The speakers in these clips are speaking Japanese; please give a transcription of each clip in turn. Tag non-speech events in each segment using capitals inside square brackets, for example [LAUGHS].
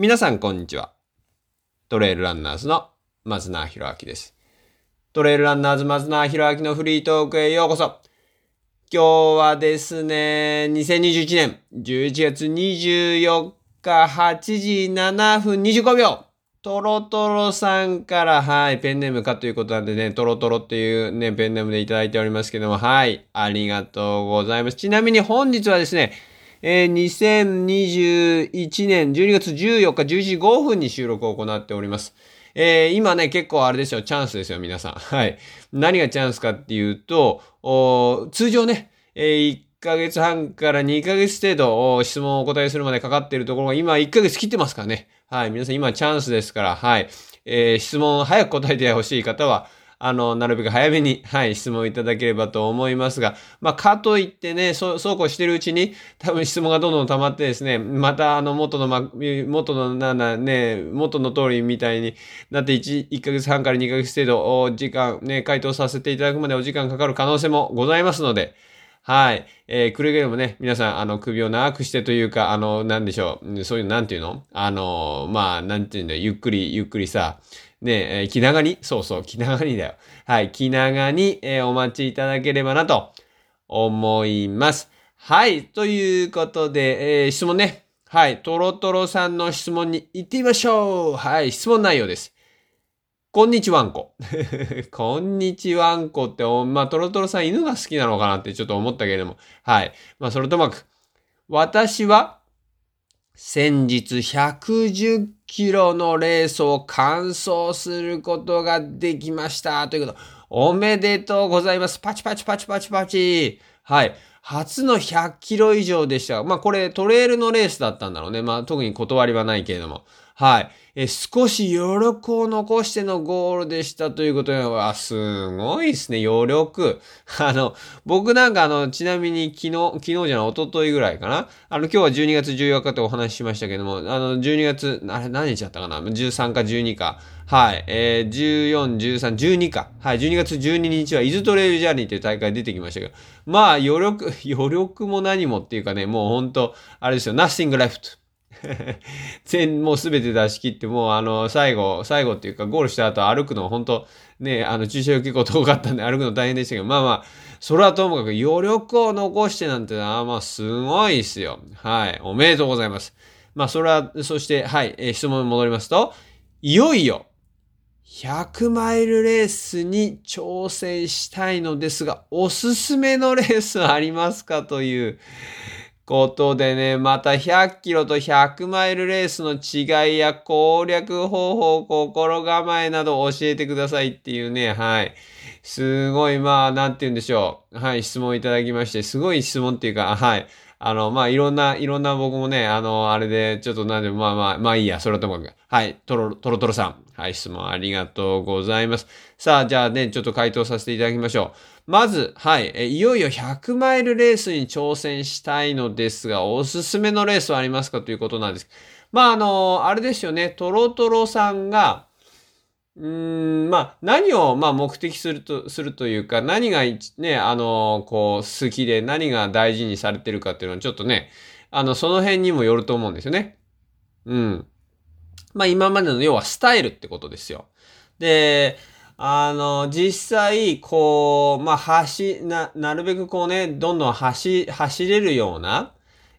皆さんこんにちは。トレイルランナーズの松永博明です。トレイルランナーズ松永博明のフリートークへようこそ。今日はですね、2021年11月24日8時7分25秒。トロトロさんから、はい、ペンネームかということなんでね、トロトロっていうね、ペンネームでいただいておりますけども、はい、ありがとうございます。ちなみに本日はですね、えー、2021年12月14日11時5分に収録を行っております。えー、今ね、結構あれですよ、チャンスですよ、皆さん。[LAUGHS] はい。何がチャンスかっていうと、通常ね、えー、1ヶ月半から2ヶ月程度質問をお答えするまでかかっているところが今1ヶ月切ってますからね。はい。皆さん今チャンスですから、はい。えー、質問を早く答えてほしい方は、あの、なるべく早めに、[LAUGHS] はい、質問いただければと思いますが、まあ、かといってね、そう、そうこうしてるうちに、多分質問がどんどん溜まってですね、またあの、元の、ま、元の、なんだね、元の通りみたいになって1、1ヶ月半から2ヶ月程度、お時間、ね、回答させていただくまでお時間かかる可能性もございますので、はい。えー、くれぐれもね、皆さん、あの、首を長くしてというか、あの、なんでしょう。そういう、なんていうのあの、まあ、なんていうんだよ。ゆっくり、ゆっくりさ、ね、え、気長に、そうそう、気長にだよ。はい、気長に、えー、お待ちいただければなと思います。はい、ということで、えー、質問ね。はい、トロトロさんの質問に行ってみましょう。はい、質問内容です。こんにちはんこ。[LAUGHS] こんにちはんこって、まあ、トロトロさん犬が好きなのかなってちょっと思ったけれども。はい。まあ、それともく、私は、先日110キロのレースを完走することができました。ということ。おめでとうございます。パチパチパチパチパチ。はい。初の100キロ以上でした。まあこれトレイルのレースだったんだろうね。まあ特に断りはないけれども。はい。え少し余力を残してのゴールでしたということで、わ、すごいですね、余力。[LAUGHS] あの、僕なんかあの、ちなみに昨日、昨日じゃない、一昨日ぐらいかな。あの、今日は12月14日ってお話ししましたけども、あの、12月、あれ何日だったかな ?13 か12か。はい。えー、14、13、12か。はい。12月12日は、イズトレイルジャーニーという大会出てきましたけど、まあ、余力、[LAUGHS] 余力も何もっていうかね、もうほんと、あれですよ、nothing left。[LAUGHS] 全、もうすべて出し切って、もうあの、最後、最後っていうか、ゴールした後歩くの、本当ね、あの、駐車場結構遠かったんで歩くの大変でしたけど、まあまあ、それはともかく余力を残してなんてのは、まあ、すごいっすよ。はい。おめでとうございます。まあ、それは、そして、はい、えー、質問に戻りますと、いよいよ、100マイルレースに挑戦したいのですが、おすすめのレースはありますか？という、ことでね、また100キロと100マイルレースの違いや攻略方法、心構えなど教えてくださいっていうね、はい。すごい、まあ、なんて言うんでしょう。はい、質問いただきまして、すごい質問っていうか、はい。あの、まあ、いろんな、いろんな僕もね、あの、あれで、ちょっとなんで、まあまあ、まあいいや、それはともかく。はい、トロ、トロトロさん。はい、質問ありがとうございます。さあ、じゃあね、ちょっと回答させていただきましょう。まず、はい、えいよいよ100マイルレースに挑戦したいのですが、おすすめのレースはありますかということなんです。まあ、あの、あれですよね、トロトロさんが、うーん、まあ、何を、まあ、目的すると、するというか、何が、ね、あの、こう、好きで、何が大事にされてるかっていうのは、ちょっとね、あの、その辺にもよると思うんですよね。うん。まあ、今までの、要は、スタイルってことですよ。で、あの、実際、こう、まあ、走、な、なるべくこうね、どんどん走、走れるような、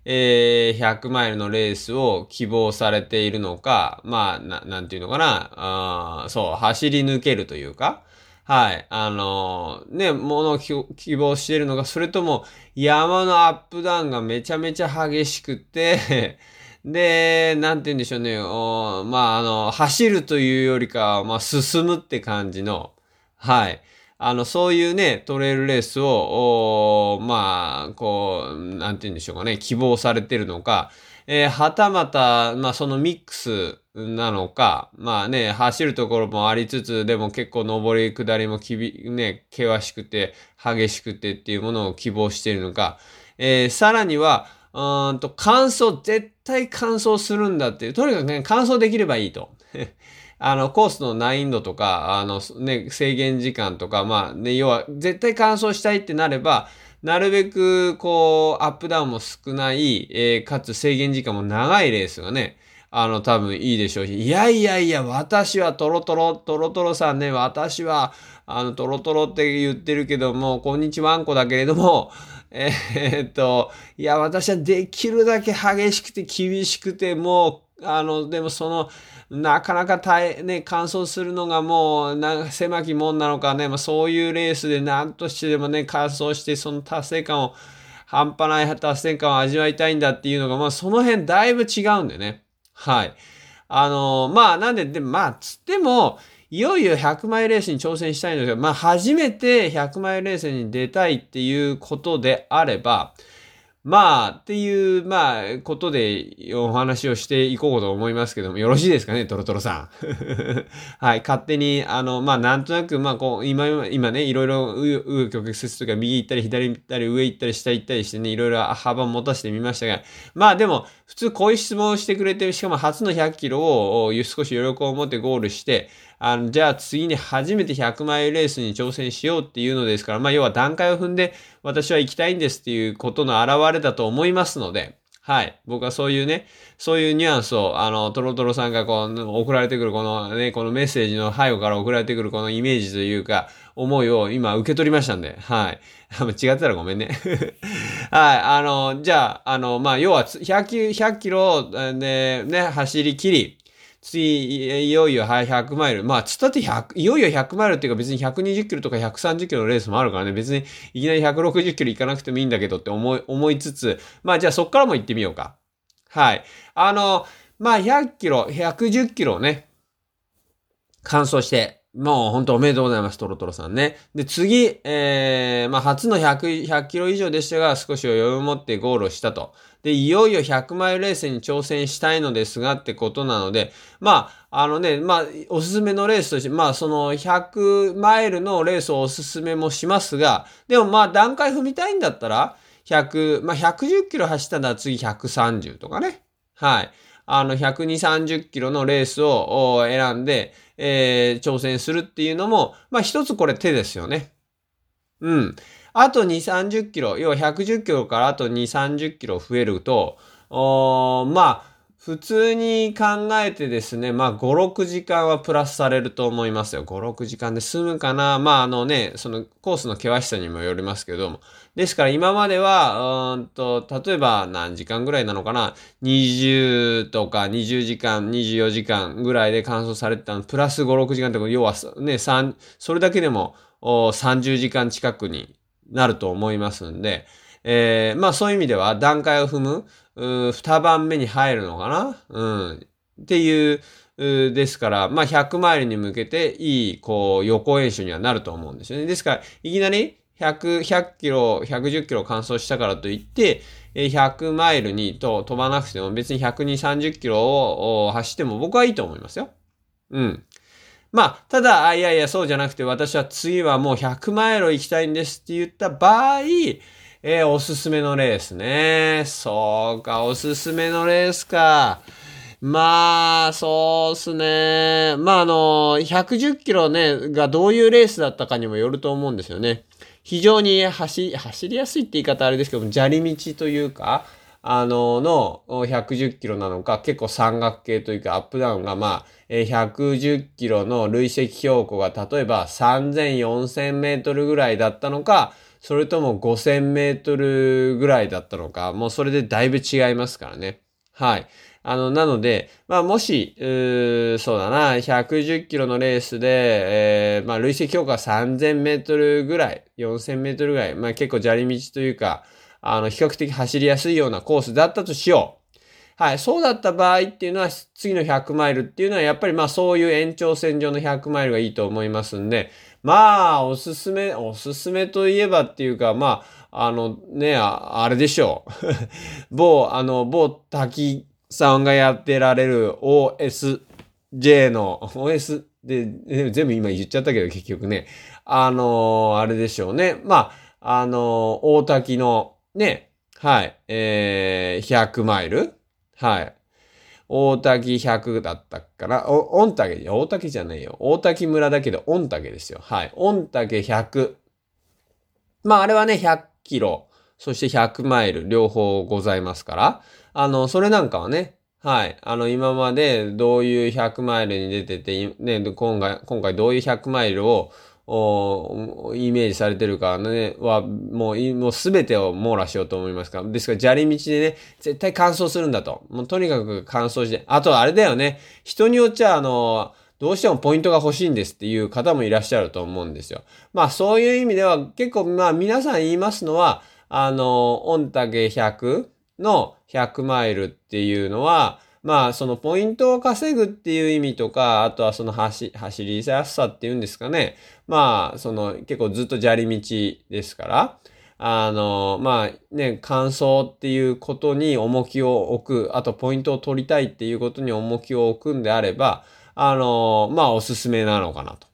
えー、100マイルのレースを希望されているのか、まあ、ななんていうのかな、あそう、走り抜けるというか、はい、あのー、ね、ものを希望しているのか、それとも山のアップダウンがめちゃめちゃ激しくてで、なんて言うんでしょうね、おまあ、あの、走るというよりかまあ、進むって感じの、はい、あの、そういうね、トレイルレースを、まあ、こう、なんて言うんでしょうかね、希望されてるのか、えー、はたまた、まあ、そのミックスなのか、まあね、走るところもありつつ、でも結構上り下りもきび、ね、険しくて、激しくてっていうものを希望しているのか、えー、さらには、うんと、乾燥、絶対乾燥するんだっていう、とにかくね、乾燥できればいいと。[LAUGHS] あの、コースの難易度とか、あの、ね、制限時間とか、まあ、ね、要は、絶対乾燥したいってなれば、なるべく、こう、アップダウンも少ない、えー、かつ制限時間も長いレースがね、あの、多分いいでしょうし、いやいやいや、私はトロトロ、トロトロさんね、私は、あの、トロトロって言ってるけども、こんにちはんこだけれども、えー、っと、いや、私はできるだけ激しくて厳しくて、もう、あの、でもその、なかなか大ね、完走するのがもう、な、狭きもんなのかね、まあそういうレースで何としてでもね、完走して、その達成感を、半端ない達成感を味わいたいんだっていうのが、まあその辺だいぶ違うんでね。はい。あの、まあなんで、でもまあ、つっても、いよいよ100マイレースに挑戦したいんですけど、まあ初めて100マイレースに出たいっていうことであれば、まあ、っていう、まあ、ことでお話をしていこうと思いますけども、よろしいですかね、トロトロさん。[LAUGHS] はい、勝手に、あの、まあ、なんとなく、まあ、こう、今、今ね、いろいろ、う、う、曲折とか、右行ったり、左行ったり、上行ったり、下行ったりしてね、いろいろ幅を持たせてみましたが、まあ、でも、普通こういう質問をしてくれてる、しかも初の100キロを少し余力を持ってゴールして、あの、じゃあ次に初めて100マイルレースに挑戦しようっていうのですから、まあ要は段階を踏んで私は行きたいんですっていうことの表れだと思いますので、はい。僕はそういうね、そういうニュアンスを、あの、トロトロさんがこう、送られてくるこのね、このメッセージの背後から送られてくるこのイメージというか、思いを今受け取りましたんで、はい。[LAUGHS] 違ってたらごめんね。[LAUGHS] はい。あの、じゃあ、あの、まあ、要は100キロ、100キロでね、走り切り、次、いよいよはい100マイル。まあ、つったって100、いよいよ100マイルっていうか別に120キロとか130キロのレースもあるからね、別にいきなり160キロ行かなくてもいいんだけどって思い、思いつつ、まあじゃあそっからも行ってみようか。はい。あの、まあ100キロ、110キロね、完走して、もう本当おめでとうございます、トロトロさんね。で、次、えー、まあ初の100、100キロ以上でしたが、少し余裕を持ってゴールをしたと。で、いよいよ100マイルレースに挑戦したいのですがってことなので、まあ、あのね、まあ、おすすめのレースとして、まあ、その100マイルのレースをおすすめもしますが、でもまあ、段階踏みたいんだったら、100、まあ、110キロ走ったら次130とかね。はい。あの、120、30キロのレースを選んで、えー、挑戦するっていうのも、まあ、一つこれ手ですよね。うん。あと2、30キロ、要は110キロからあと2、30キロ増えると、おまあ、普通に考えてですね、まあ、5、6時間はプラスされると思いますよ。5、6時間で済むかな。まあ、あのね、そのコースの険しさにもよりますけども。ですから今までは、うんと、例えば何時間ぐらいなのかな？20とか20時間、24時間ぐらいで乾燥されてたの。プラス5、6時間って要はね、3、それだけでも30時間近くになると思いますんで、えー、まあそういう意味では段階を踏む、二番目に入るのかな？うん。っていう、ですから、まあ100マイルに向けていい、こう、予行演習にはなると思うんですよね。ですから、いきなり100、100キロ、110キロ完走したからといって、100マイルにと飛ばなくても別に120、30キロを走っても僕はいいと思いますよ。うん。まあ、ただ、いやいや、そうじゃなくて、私は次はもう100マイル行きたいんですって言った場合、えー、おすすめのレースね。そうか、おすすめのレースか。まあ、そうっすね。まあ、あの、110キロね、がどういうレースだったかにもよると思うんですよね。非常に走、走りやすいって言い方あれですけども、砂利道というか、あの、の110キロなのか、結構山岳系というかアップダウンがまあ、110キロの累積標高が例えば3000、4000メートルぐらいだったのか、それとも5000メートルぐらいだったのか、もうそれでだいぶ違いますからね。はい。あの、なので、まあ、もし、そうだな、110キロのレースで、えー、まあ、累積標高が3000メートルぐらい、4000メートルぐらい、まあ、結構砂利道というか、あの、比較的走りやすいようなコースだったとしよう。はい。そうだった場合っていうのは、次の100マイルっていうのは、やっぱりまあそういう延長線上の100マイルがいいと思いますんで、まあ、おすすめ、おすすめといえばっていうか、まあ、あのね、あれでしょう。[LAUGHS] 某、あの、某滝さんがやってられる OSJ の、OS で、全部今言っちゃったけど結局ね、あのあれでしょうね。まあ、あの大滝の、ね、はい、えー、100マイルはい。大滝100だったかなお、御嶽、大滝じゃないよ。大滝村だけど、御嶽ですよ。はい。御嶽100。まあ、あれはね、100キロ、そして100マイル、両方ございますから、あの、それなんかはね、はい。あの、今までどういう100マイルに出てて、ね、今回、今回どういう100マイルを、イメージされてるかね、は、もう、もうすべてを網羅しようと思いますから。ですから、砂利道でね、絶対乾燥するんだと。もうとにかく乾燥して。あと、あれだよね。人によっちゃ、あの、どうしてもポイントが欲しいんですっていう方もいらっしゃると思うんですよ。まあ、そういう意味では、結構、まあ、皆さん言いますのは、あの、御嶽100の100マイルっていうのは、まあ、そのポイントを稼ぐっていう意味とか、あとはその走、走りやすさっていうんですかね。まあ、その結構ずっと砂利道ですから、あの、まあね、乾燥っていうことに重きを置く、あとポイントを取りたいっていうことに重きを置くんであれば、あの、まあおすすめなのかなと。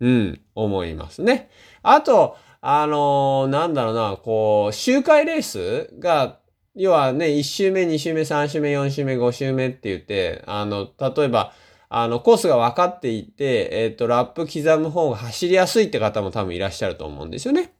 うん、思いますね。あと、あの、なんだろうな、こう、周回レースが、要はね、1周目、2周目、3周目、4周目、5周目って言って、あの、例えば、あの、コースが分かっていて、えっ、ー、と、ラップ刻む方が走りやすいって方も多分いらっしゃると思うんですよね。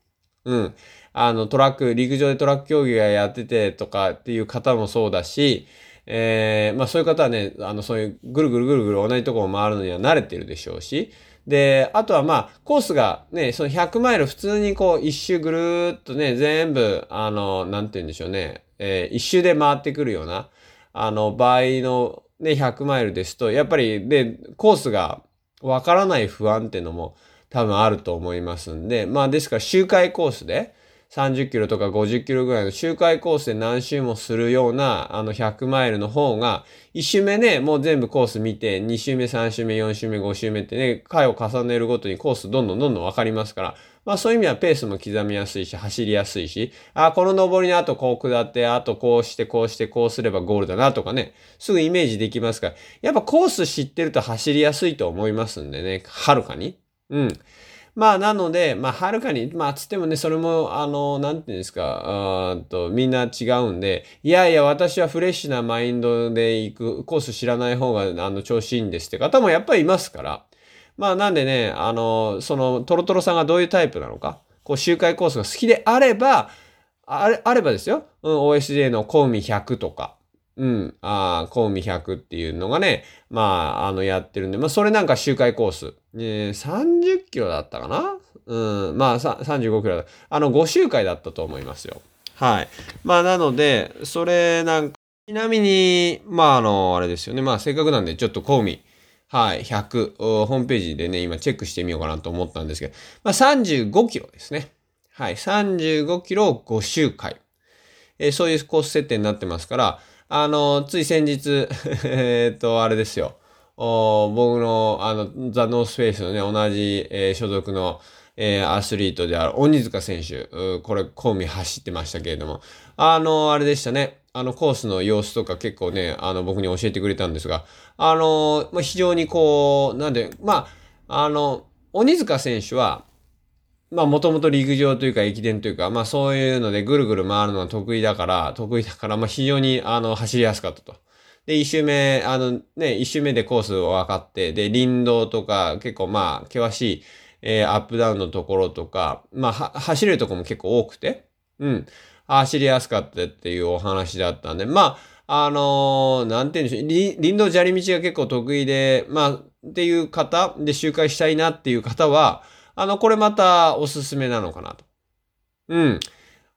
うん。あの、トラック、陸上でトラック競技がやっててとかっていう方もそうだし、えー、まあそういう方はね、あの、そういうぐるぐるぐるぐる同じところを回るのには慣れてるでしょうし、で、あとはまあ、コースがね、その100マイル普通にこう一周ぐるーっとね、全部、あの、なんて言うんでしょうね、えー、一周で回ってくるような、あの、場合のね、100マイルですと、やっぱり、で、コースがわからない不安っていうのも多分あると思いますんで、まあですから周回コースで30キロとか50キロぐらいの周回コースで何周もするようなあの100マイルの方が、1周目ね、もう全部コース見て、2周目、3周目、4周目、5周目ってね、回を重ねるごとにコースどんどんどんどんわかりますから、まあそういう意味はペースも刻みやすいし、走りやすいし、あ、この登りの後こう下って、あとこうしてこうしてこうすればゴールだなとかね、すぐイメージできますから、やっぱコース知ってると走りやすいと思いますんでね、はるかに。うん。まあ、なので、まあ、はるかに、まあ、つってもね、それも、あの、なんていうんですか、あと、みんな違うんで、いやいや、私はフレッシュなマインドで行く、コース知らない方が、あの、調子いいんですって方もやっぱりいますから、まあなんでね、あの、そのトロトロさんがどういうタイプなのか、こう周回コースが好きであれば、あれ、あればですよ。うん、OSJ のコウミ100とか、うん、あコウミ100っていうのがね、まあ、あの、やってるんで、まあ、それなんか周回コース。えー、30キロだったかな？うん、まあ、35キロだ。あの、5周回だったと思いますよ。はい。まあ、なので、それなんか、ちなみに、まあ、あの、あれですよね。まあ、せっかくなんで、ちょっとコウミ、はい、100、ホームページでね、今チェックしてみようかなと思ったんですけど、まあ、35キロですね。はい、35キロ5周回。えー、そういうコース設定になってますから、あの、つい先日、[LAUGHS] えっと、あれですよ。僕の、あの、ザ・ノースフェイスのね、同じ、えー、所属の、えー、アスリートである鬼塚選手、これ、コンビ走ってましたけれども、あの、あれでしたね。あの、コースの様子とか結構ね、あの、僕に教えてくれたんですが、あの、まあ、非常にこう、なんで、まあ、あの、鬼塚選手は、まあ、もともと陸上というか駅伝というか、まあ、そういうのでぐるぐる回るのが得意だから、得意だから、まあ、非常に、あの、走りやすかったと。で、一周目、あのね、一周目でコースを分かって、で、林道とか、結構まあ、険しい、えー、アップダウンのところとか、まあ、走れるとこも結構多くて、うん。走りやすかったっていうお話だったんで、まあ、あのー、なんて言うんでしょう、林道砂利道が結構得意で、まあ、っていう方で周回したいなっていう方は、あの、これまたおすすめなのかなと。うん。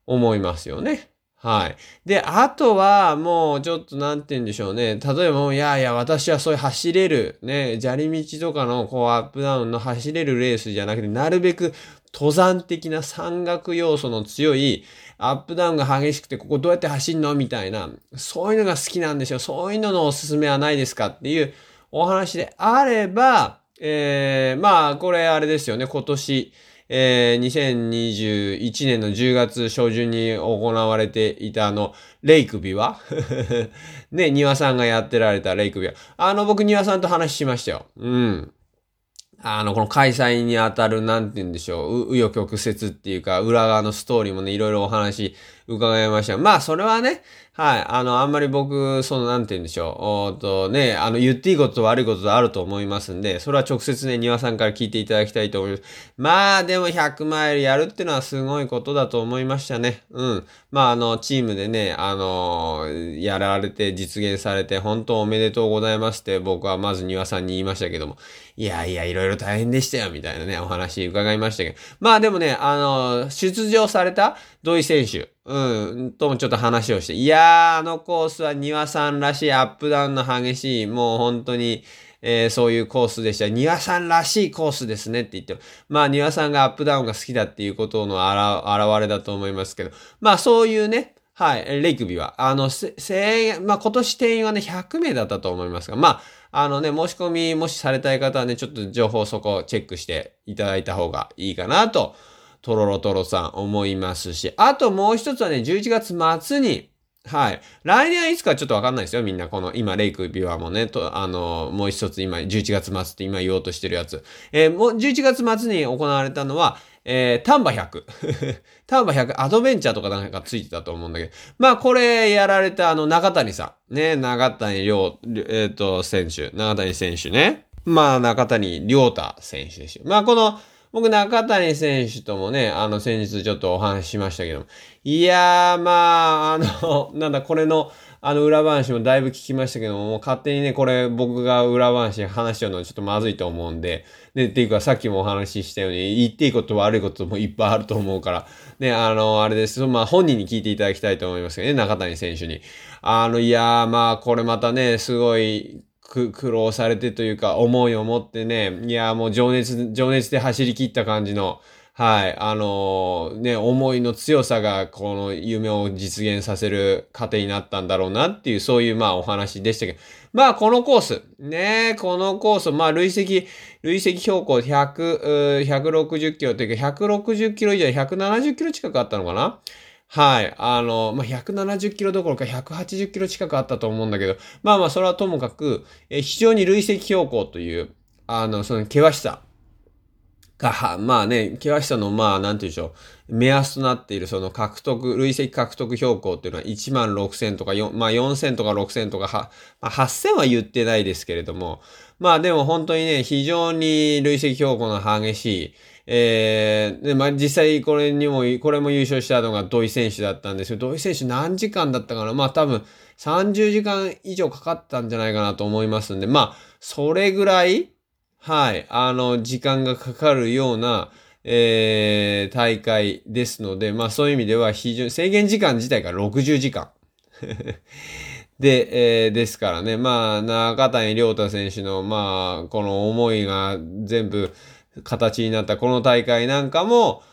思いますよね。はい。で、あとは、もう、ちょっと、なんて言うんでしょうね。例えば、いやいや、私はそういう走れる、ね、砂利道とかの、こう、アップダウンの走れるレースじゃなくて、なるべく登山的な山岳要素の強い、アップダウンが激しくて、ここどうやって走んのみたいな、そういうのが好きなんですよ。そういうののおすすめはないですかっていうお話であれば、えー、まあ、これあれですよね。今年、えー、2021年の10月初旬に行われていたあの、レイクビは？[LAUGHS] ね、庭さんがやってられたレイクビは。あの、僕庭さんと話しましたよ。うん。あの、この開催にあたる、なんて言うんでしょう、う、紆余曲折っていうか、裏側のストーリーもね、いろいろお話伺いました。まあ、それはね、はい。あの、あんまり僕、その、なんて言うんでしょう。おっとね、あの、言っていいことと悪いこととあると思いますんで、それは直接ね、庭さんから聞いていただきたいと思います。まあ、でも100マイルやるってのはすごいことだと思いましたね。うん。まあ、あの、チームでね、あの、やられて実現されて、本当おめでとうございますって僕はまず庭さんに言いましたけども、いやいや、いろいろ大変でしたよ、みたいなね、お話伺いましたけど。まあでもね、あの、出場された土井選手、うん、ともちょっと話をして、いやー、あのコースは庭さんらしいアップダウンの激しい、もう本当に、えー、そういうコースでした。庭さんらしいコースですねって言って、まあ庭さんがアップダウンが好きだっていうことの表れだと思いますけど、まあそういうね、はい、レイクビは、あの、声援、まあ今年定員はね、100名だったと思いますが、まあ、あのね、申し込みもしされたい方はね、ちょっと情報そこチェックしていただいた方がいいかなととろろとろさん思いますし、あともう一つはね、11月末に、はい。来年はいつかちょっとわかんないですよ、みんな。この、今、レイクビュアもね、と、あの、もう一つ今、11月末って今言おうとしてるやつ。えー、もう、11月末に行われたのは、えー、丹波100。[LAUGHS] 丹波100、アドベンチャーとかなんかついてたと思うんだけど。まあ、これやられたあの、中谷さん。ね、中谷亮、えっ、ー、と、選手。中谷選手ね。まあ、中谷亮太選手ですよ。まあ、この、僕、中谷選手ともね、あの、先日ちょっとお話ししましたけども。いやー、まあ、あの、[LAUGHS] なんだ、これの、あの、裏話もだいぶ聞きましたけども、もう勝手にね、これ僕が裏話話しちゃうのはちょっとまずいと思うんで、で、っていうかさっきもお話ししたように、言っていいこと悪いこともいっぱいあると思うから、ね、あの、あれです。まあ、本人に聞いていただきたいと思いますけどね、中谷選手に。あの、いやー、まあ、これまたね、すごい、苦労されてというか、思いを持ってね、いや、もう情熱、情熱で走り切った感じの、はい、あのー、ね、思いの強さが、この夢を実現させる過程になったんだろうなっていう、そういう、まあ、お話でしたけど、まあ、このコース、ね、このコース、まあ、累積、累積標高100、160キロというか、160キロ以上、170キロ近くあったのかな？はい。あの、まあ、170キロどころか180キロ近くあったと思うんだけど、まあまあ、それはともかく、え非常に累積標高という、あの、その険しさが、まあね、険しさの、まあ、なんて言うんでしょう、目安となっている、その獲得、累積獲得標高っていうのは1万6000とか、まあ4000とか6000とか、は、まあ、8000は言ってないですけれども、まあでも本当にね、非常に累積標高の激しい、えー、で、まあ、実際これにも、これも優勝したのが土井選手だったんですけど、土井選手何時間だったかな？まあ多分30時間以上かかったんじゃないかなと思いますんで、まあ、それぐらい、はい、あの、時間がかかるような、えー、大会ですので、まあそういう意味では非常に制限時間自体が60時間。[LAUGHS] で、えー、ですからね、まあ、中谷良太選手の、まあ、この思いが全部、形になったこの大会なんかも、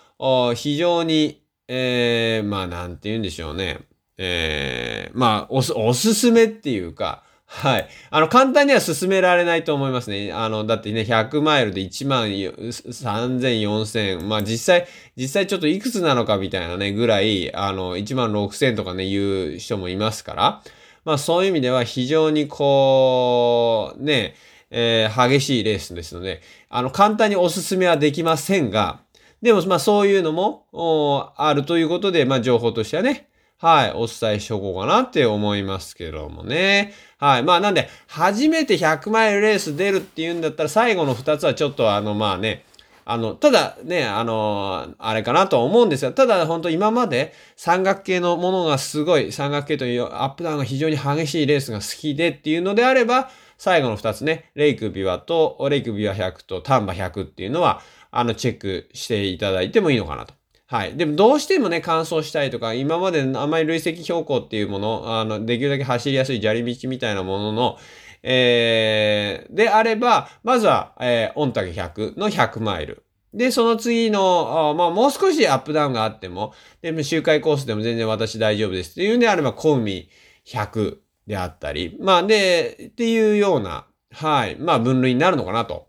非常に、えー、まあなんて言うんでしょうね。えー、まあおす、おすすめっていうか、はい。あの、簡単には進められないと思いますね。あの、だってね、100マイルで1万3000、4000、まあ実際、実際ちょっといくつなのかみたいなね、ぐらい、あの、1万6000とかね、言う人もいますから、まあそういう意味では非常にこう、ね、えー、激しいレースですので、あの、簡単におすすめはできませんが、でも、まあ、そういうのも、あるということで、まあ、情報としてはね、はい、お伝えしとこうかなって思いますけどもね。はい。まあ、なんで、初めて100マイルレース出るっていうんだったら、最後の2つはちょっと、あの、まあね、あの、ただね、あの、あれかなと思うんですが、ただ本当今まで三角形のものがすごい、三角形というアップダウンが非常に激しいレースが好きでっていうのであれば、最後の2つね、レイクビワと、レイクビワ100とタンバ100っていうのは、あの、チェックしていただいてもいいのかなと。はい。でも、どうしてもね、乾燥したいとか、今まであまり累積標高っていうもの、あの、できるだけ走りやすい砂利道みたいなものの、えー、であれば、まずは、えー、オンタケ100の100マイル。で、その次の、あまあ、もう少しアップダウンがあっても、で、周回コースでも全然私大丈夫ですっていうんであれば、コウミ100であったり、まあで、っていうような、はい、まあ分類になるのかなと。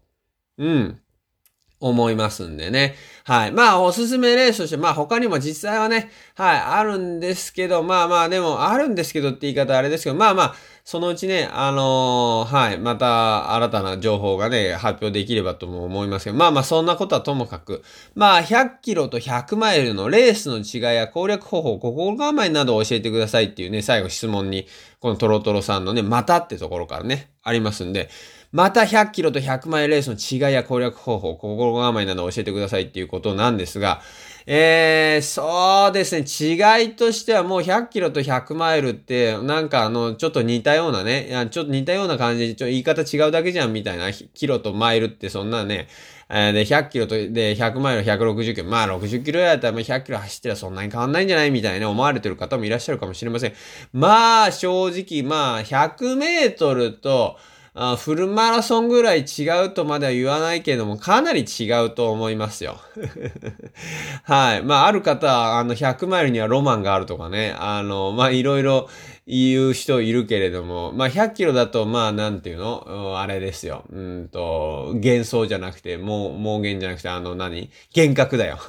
うん。思いますんでね。はい。まあ、おすすめレースとして、まあ他にも実際はね、はい、あるんですけど、まあまあでも、あるんですけどって言い方あれですけど、まあまあ、そのうちね、あのー、はい、また新たな情報がね、発表できればとも思いますけど、まあまあそんなことはともかく、まあ100キロと100マイルのレースの違いや攻略方法、心構えなどを教えてくださいっていうね、最後質問に、このトロトロさんのね、またってところからね、ありますんで、また100キロと100マイルレースの違いや攻略方法、心構えなどを教えてくださいっていうことなんですが、えー、そうですね。違いとしてはもう100キロと100マイルって、なんかあの、ちょっと似たようなね、ちょっと似たような感じで、ちょ言い方違うだけじゃんみたいな、キロとマイルってそんなね、えー、で、100キロと、で、100マイル160キロ。まあ、60キロやったら100キロ走ってらそんなに変わんないんじゃないみたいな思われてる方もいらっしゃるかもしれません。まあ、正直、まあ、100メートルと、あフルマラソンぐらい違うとまでは言わないけども、かなり違うと思いますよ。[LAUGHS] はい。まあ、ある方は、あの、100マイルにはロマンがあるとかね、あの、まあ、いろいろ、言う人いるけれども、まあ、100キロだと、まあ、なんていうの？あれですよ。うんと、幻想じゃなくて、もう、妄言じゃなくて、あの何、幻覚だよ。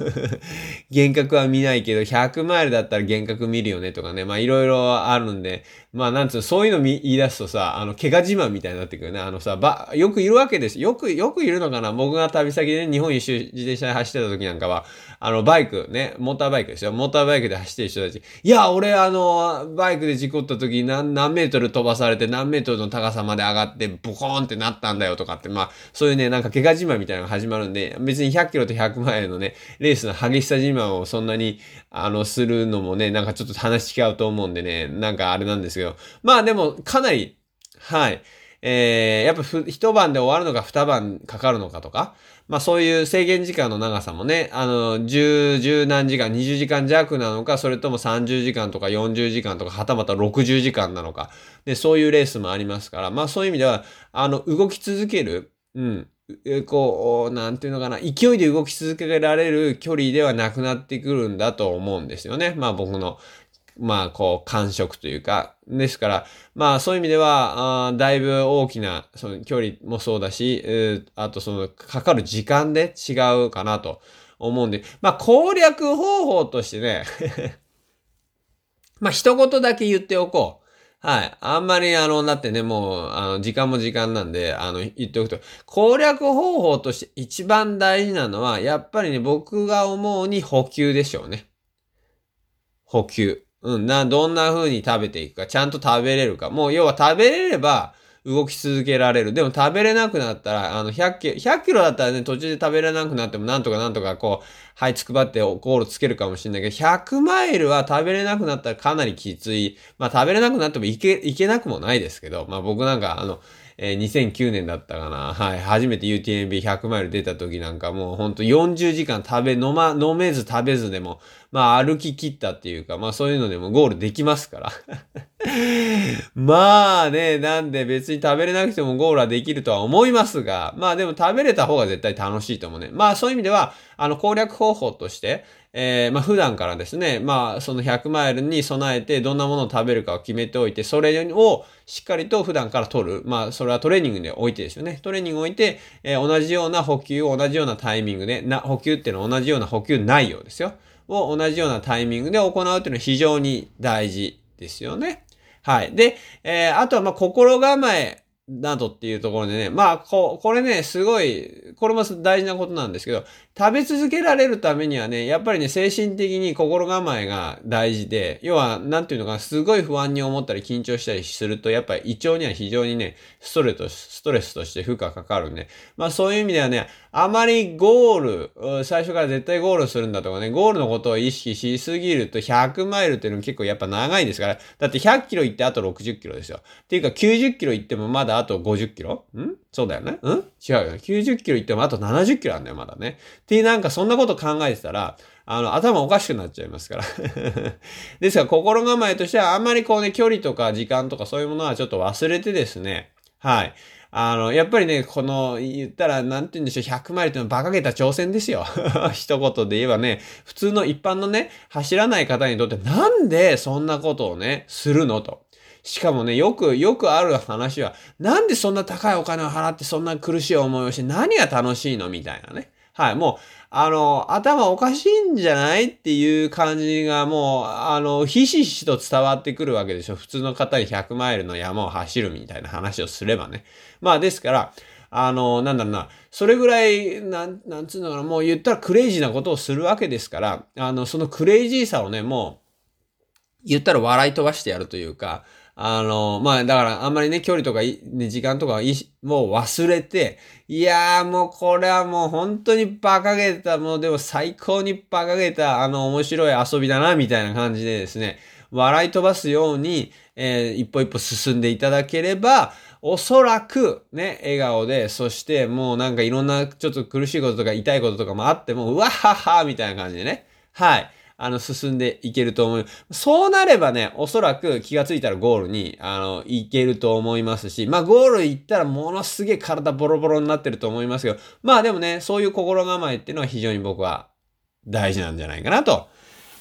[LAUGHS] 幻覚は見ないけど、100マイルだったら幻覚見るよねとかね。まあ、いろいろあるんで、まあ、なんつうの、そういうの言い出すとさ、あの、怪我自慢みたいになってくるね。あのさ、ば、よくいるわけです。よく、よくいるのかな？僕が旅先で、ね、日本一周自転車で走ってた時なんかは、あの、バイクね、モーターバイクですよ。モーターバイクで走ってる人たち。いや、俺、あの、バイクで事故った時何、何メートル飛ばされて何メートルの高さまで上がって、ボコーンってなったんだよとかって、まあ、そういうね、なんか怪我自慢みたいなのが始まるんで、別に100キロと100マイルのね、レースの激しさ自慢をそんなに、あの、するのもね、なんかちょっと話違うと思うんでね、なんかあれなんですけど、まあでも、かなり、はい。えー、やっぱ一晩で終わるのか二晩かかるのかとか、まあそういう制限時間の長さもね、あの、10、10何時間、20時間弱なのか、それとも30時間とか40時間とか、はたまた60時間なのか、で、そういうレースもありますから、まあそういう意味では、あの、動き続ける、うん、こう、なんていうのかな、勢いで動き続けられる距離ではなくなってくるんだと思うんですよね。まあ僕のまあ、こう、感触というか、ですから、まあ、そういう意味では、あだいぶ大きな、その距離もそうだし、あとその、かかる時間で違うかなと思うんで、まあ、攻略方法としてね [LAUGHS] まあ、一言だけ言っておこう。はい。あんまり、あの、だってね、もう、あの、時間も時間なんで、あの、言っておくと、攻略方法として一番大事なのは、やっぱりね、僕が思うに補給でしょうね。補給。うん、な、どんな風に食べていくか、ちゃんと食べれるか。もう、要は食べれれば、動き続けられる。でも食べれなくなったら、あの、100キロ、100キロだったらね、途中で食べれなくなっても、なんとかなんとかこう、はい、つくばってゴールつけるかもしれないけど、100マイルは食べれなくなったらかなりきつい。まあ、食べれなくなってもいけ、いけなくもないですけど、まあ僕なんか、あの、えー、2009年だったかな。はい。初めて UTMB100 マイル出た時なんかもうほんと40時間食べ、飲ま、飲めず食べずでも、まあ歩き切ったっていうか、まあそういうのでもゴールできますから。[LAUGHS] まあね、なんで別に食べれなくてもゴールはできるとは思いますが、まあでも食べれた方が絶対楽しいと思うね。まあそういう意味では、あの攻略方法として、えー、まあ普段からですね、まあその100マイルに備えてどんなものを食べるかを決めておいて、それをしっかりと普段から取る。まあそれはトレーニングで置いてですよね。トレーニングを置いて、えー、同じような補給を同じようなタイミングで、な、補給っていうのは同じような補給内容ですよ。を同じようなタイミングで行うっていうのは非常に大事ですよね。はい。で、えー、あとは、ま、心構えなどっていうところでね、まあ、こ、これね、すごい、これも大事なことなんですけど、食べ続けられるためにはね、やっぱりね、精神的に心構えが大事で、要は、なんていうのかすごい不安に思ったり緊張したりすると、やっぱり胃腸には非常にね、ストレス、ストレスとして負荷かかるんで、まあそういう意味ではね、あまりゴール、最初から絶対ゴールするんだとかね、ゴールのことを意識しすぎると100マイルっていうのも結構やっぱ長いですから、だって100キロ行ってあと60キロですよ。っていうか90キロ行ってもまだあと50キロ？ん？そうだよねん？違うよね。90キロ行ってもあと70キロあんだよ、まだね。っていうなんかそんなこと考えてたら、あの、頭おかしくなっちゃいますから [LAUGHS] ですから、心構えとしては、あんまりこうね、距離とか時間とかそういうものはちょっと忘れてですね、はい。あの、やっぱりね、この、言ったら、なんて言うんでしょう、100マイルってのは馬鹿げた挑戦ですよ。[LAUGHS] 一言で言えばね、普通の一般のね、走らない方にとって、なんでそんなことをね、するのと。しかもね、よく、よくある話は、なんでそんな高いお金を払ってそんな苦しい思いをして何が楽しいのみたいなね。はい、もう、あの、頭おかしいんじゃないっていう感じがもう、あの、ひしひしと伝わってくるわけでしょ。普通の方に100マイルの山を走るみたいな話をすればね。まあ、ですから、あの、なんだろうな、それぐらい、なん、なんつうのかな、もう言ったらクレイジーなことをするわけですから、あの、そのクレイジーさをね、もう、言ったら笑い飛ばしてやるというか、あの、まあ、だからあんまりね、距離とか、ね、時間とかもう忘れて、いやーもうこれはもう本当に馬鹿げた、もうでも最高に馬鹿げた、あの面白い遊びだな、みたいな感じでですね、笑い飛ばすように、えー、一歩一歩進んでいただければ、おそらくね、笑顔で、そしてもうなんかいろんなちょっと苦しいこととか痛いこととかもあっても、うわっはっはみたいな感じでね。はい。あの、進んでいけると思う。そうなればね、おそらく気がついたらゴールに、あの、いけると思いますし、まあ、ゴール行ったらものすげえ体ボロボロになってると思いますけど、まあでもね、そういう心構えっていうのは非常に僕は大事なんじゃないかなと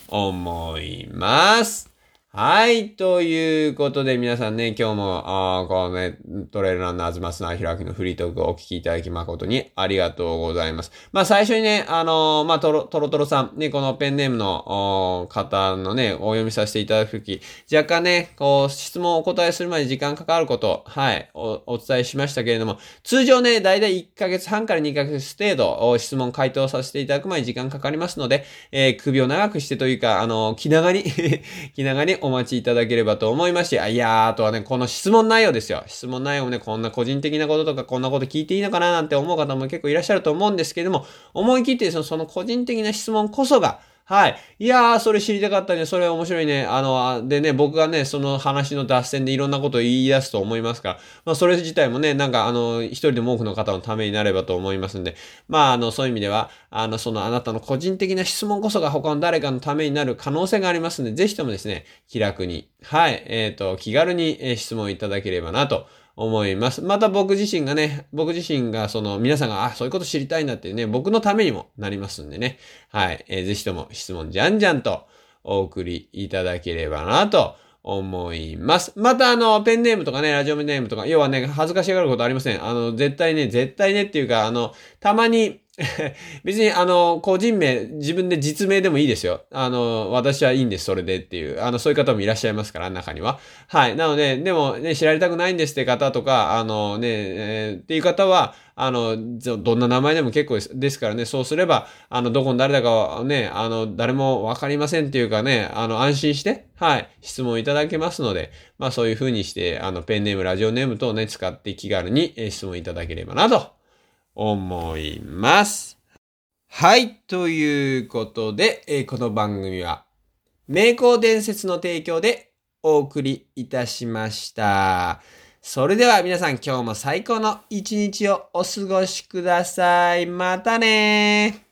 思います。はい。ということで、皆さんね、今日も、あこのね、トレイルランナーズマスナーヒラキのフリートークをお聞きいただき誠にありがとうございます。まあ、最初にね、あのー、まあ、トロ、トロトロさん、ね、このペンネームの方のね、お読みさせていただくとき、若干ね、こう、質問をお答えするまで時間かかること、はい、お、お伝えしましたけれども、通常ね、だいたい1ヶ月半から2ヶ月程度、質問回答させていただくまで時間かかりますので、えー、首を長くしてというか、あのー、気長に [LAUGHS] 気長にお待ちいただければと思いまして、あいやー、あとはね、この質問内容ですよ。質問内容もね、こんな個人的なこととか、こんなこと聞いていいのかななんて思う方も結構いらっしゃると思うんですけれども、思い切ってそのその個人的な質問こそが、はい。いやー、それ知りたかったね。それ面白いね。あの、でね、僕がね、その話の脱線でいろんなことを言い出すと思いますから、まあ、それ自体もね、なんか、あの、一人でも多くの方のためになればと思いますんで、まあ、あの、そういう意味では、あの、そのあなたの個人的な質問こそが他の誰かのためになる可能性がありますんで、ぜひともですね、気楽に、はい、えっ、ー、と、気軽に質問いただければなと思います。また僕自身がね、僕自身がその皆さんが、あ、そういうこと知りたいんだっていうね、僕のためにもなりますんでね。はい。えー、ぜひとも質問じゃんじゃんとお送りいただければなと思います。またあの、ペンネームとかね、ラジオネームとか、要はね、恥ずかしがることありません。あの、絶対ね、絶対ねっていうか、あの、たまに、[LAUGHS] 別に、あの、個人名、自分で実名でもいいですよ。あの、私はいいんです、それでっていう。あの、そういう方もいらっしゃいますから、中には。はい。なので、でもね、知られたくないんですって方とか、あのね、えー、っていう方は、あの、どんな名前でも結構ですからね、そうすれば、あの、どこの誰だかはね、あの、誰もわかりませんっていうかね、あの、安心して、はい、質問いただけますので、まあそういう風にして、あの、ペンネーム、ラジオネーム等ね、使って気軽に質問いただければなと思います。はい。ということで、えー、この番組は、名工伝説の提供でお送りいたしました。それでは皆さん今日も最高の一日をお過ごしください。またね